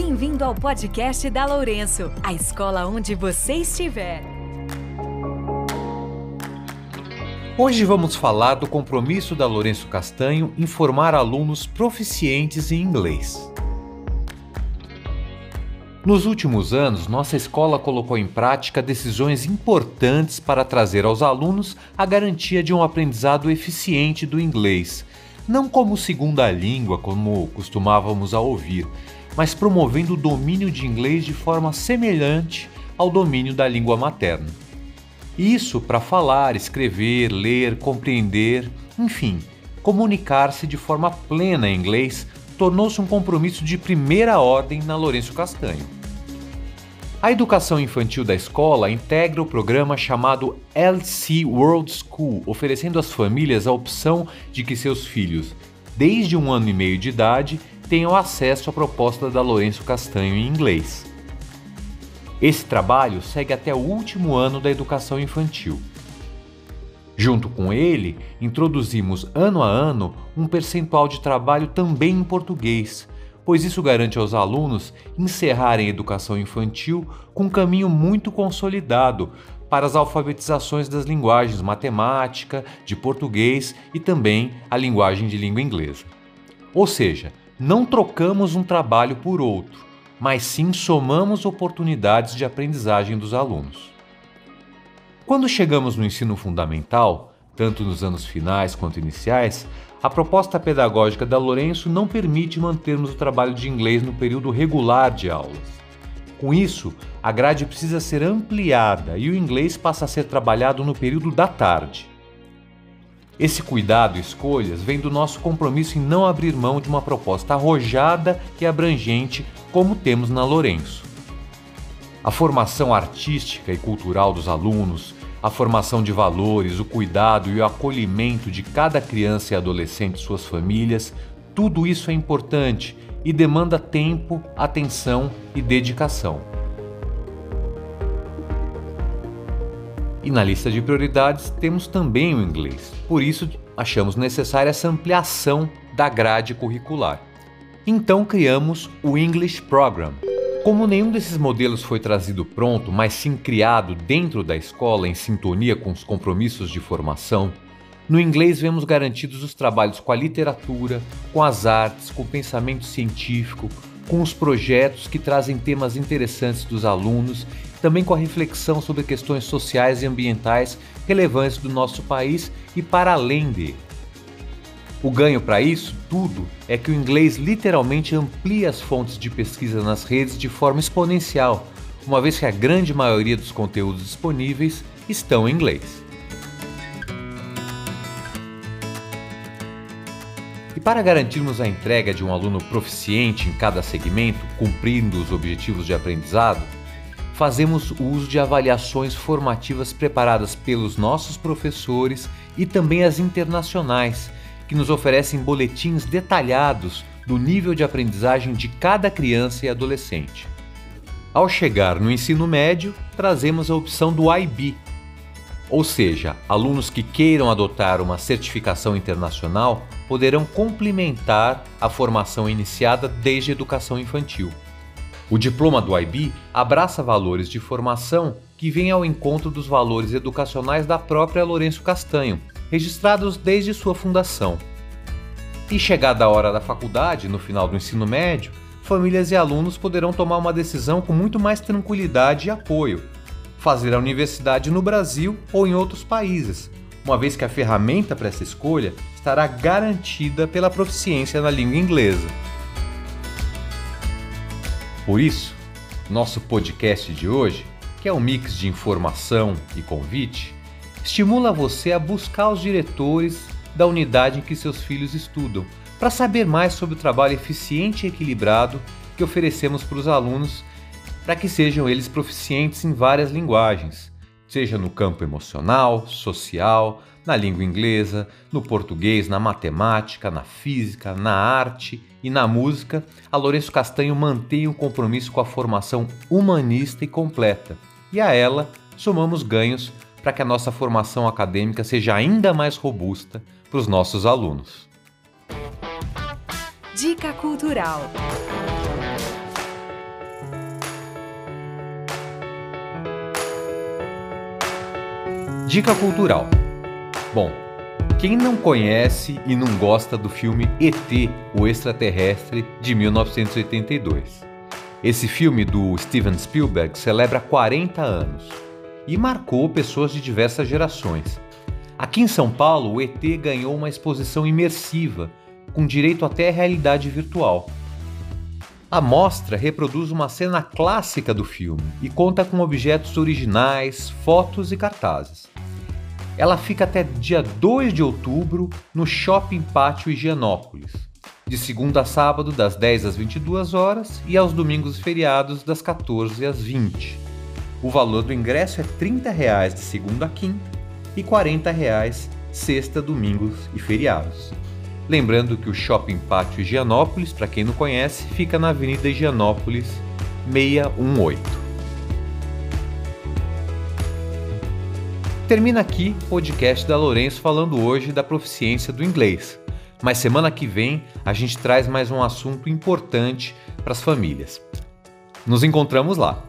Bem-vindo ao podcast da Lourenço, a escola onde você estiver. Hoje vamos falar do compromisso da Lourenço Castanho em formar alunos proficientes em inglês. Nos últimos anos, nossa escola colocou em prática decisões importantes para trazer aos alunos a garantia de um aprendizado eficiente do inglês, não como segunda língua, como costumávamos a ouvir, mas promovendo o domínio de inglês de forma semelhante ao domínio da língua materna. Isso para falar, escrever, ler, compreender, enfim, comunicar-se de forma plena em inglês tornou-se um compromisso de primeira ordem na Lourenço Castanho. A educação infantil da escola integra o programa chamado LC World School, oferecendo às famílias a opção de que seus filhos, desde um ano e meio de idade, tenham acesso à proposta da Lourenço Castanho em inglês. Esse trabalho segue até o último ano da educação infantil. Junto com ele, introduzimos ano a ano um percentual de trabalho também em português pois isso garante aos alunos encerrarem a educação infantil com um caminho muito consolidado para as alfabetizações das linguagens matemática, de português e também a linguagem de língua inglesa. Ou seja, não trocamos um trabalho por outro, mas sim somamos oportunidades de aprendizagem dos alunos. Quando chegamos no ensino fundamental, tanto nos anos finais quanto iniciais, a proposta pedagógica da Lourenço não permite mantermos o trabalho de inglês no período regular de aulas. Com isso, a grade precisa ser ampliada e o inglês passa a ser trabalhado no período da tarde. Esse cuidado e escolhas vem do nosso compromisso em não abrir mão de uma proposta arrojada e abrangente como temos na Lourenço. A formação artística e cultural dos alunos, a formação de valores, o cuidado e o acolhimento de cada criança e adolescente e suas famílias, tudo isso é importante e demanda tempo, atenção e dedicação. E na lista de prioridades temos também o inglês, por isso achamos necessária essa ampliação da grade curricular. Então criamos o English Program como nenhum desses modelos foi trazido pronto, mas sim criado dentro da escola em sintonia com os compromissos de formação, no inglês vemos garantidos os trabalhos com a literatura, com as artes, com o pensamento científico, com os projetos que trazem temas interessantes dos alunos, também com a reflexão sobre questões sociais e ambientais relevantes do nosso país e para além dele. O ganho para isso tudo é que o inglês literalmente amplia as fontes de pesquisa nas redes de forma exponencial, uma vez que a grande maioria dos conteúdos disponíveis estão em inglês. E para garantirmos a entrega de um aluno proficiente em cada segmento, cumprindo os objetivos de aprendizado, fazemos uso de avaliações formativas preparadas pelos nossos professores e também as internacionais que nos oferecem boletins detalhados do nível de aprendizagem de cada criança e adolescente. Ao chegar no ensino médio, trazemos a opção do IB, ou seja, alunos que queiram adotar uma certificação internacional poderão complementar a formação iniciada desde a educação infantil. O diploma do IB abraça valores de formação que vêm ao encontro dos valores educacionais da própria Lourenço Castanho, registrados desde sua fundação. E chegada a hora da faculdade, no final do ensino médio, famílias e alunos poderão tomar uma decisão com muito mais tranquilidade e apoio. Fazer a universidade no Brasil ou em outros países, uma vez que a ferramenta para essa escolha estará garantida pela proficiência na língua inglesa. Por isso, nosso podcast de hoje, que é um mix de informação e convite, estimula você a buscar os diretores da unidade em que seus filhos estudam, para saber mais sobre o trabalho eficiente e equilibrado que oferecemos para os alunos, para que sejam eles proficientes em várias linguagens, seja no campo emocional, social, na língua inglesa, no português, na matemática, na física, na arte e na música, a Lourenço Castanho mantém um compromisso com a formação humanista e completa, e a ela somamos ganhos para que a nossa formação acadêmica seja ainda mais robusta para os nossos alunos. Dica Cultural Dica cultural. Bom, quem não conhece e não gosta do filme ET, o Extraterrestre, de 1982? Esse filme do Steven Spielberg celebra 40 anos e marcou pessoas de diversas gerações. Aqui em São Paulo, o ET ganhou uma exposição imersiva, com direito até à realidade virtual. A mostra reproduz uma cena clássica do filme e conta com objetos originais, fotos e cartazes. Ela fica até dia 2 de outubro no Shopping Pátio Higienópolis, de segunda a sábado das 10 às 22 horas e aos domingos e feriados das 14 às 20. O valor do ingresso é 30 reais de segunda a quinta e 40 reais sexta, domingos e feriados. Lembrando que o Shopping Pátio Higienópolis, para quem não conhece, fica na Avenida Higienópolis 618. Termina aqui o podcast da Lourenço falando hoje da proficiência do inglês. Mas semana que vem a gente traz mais um assunto importante para as famílias. Nos encontramos lá.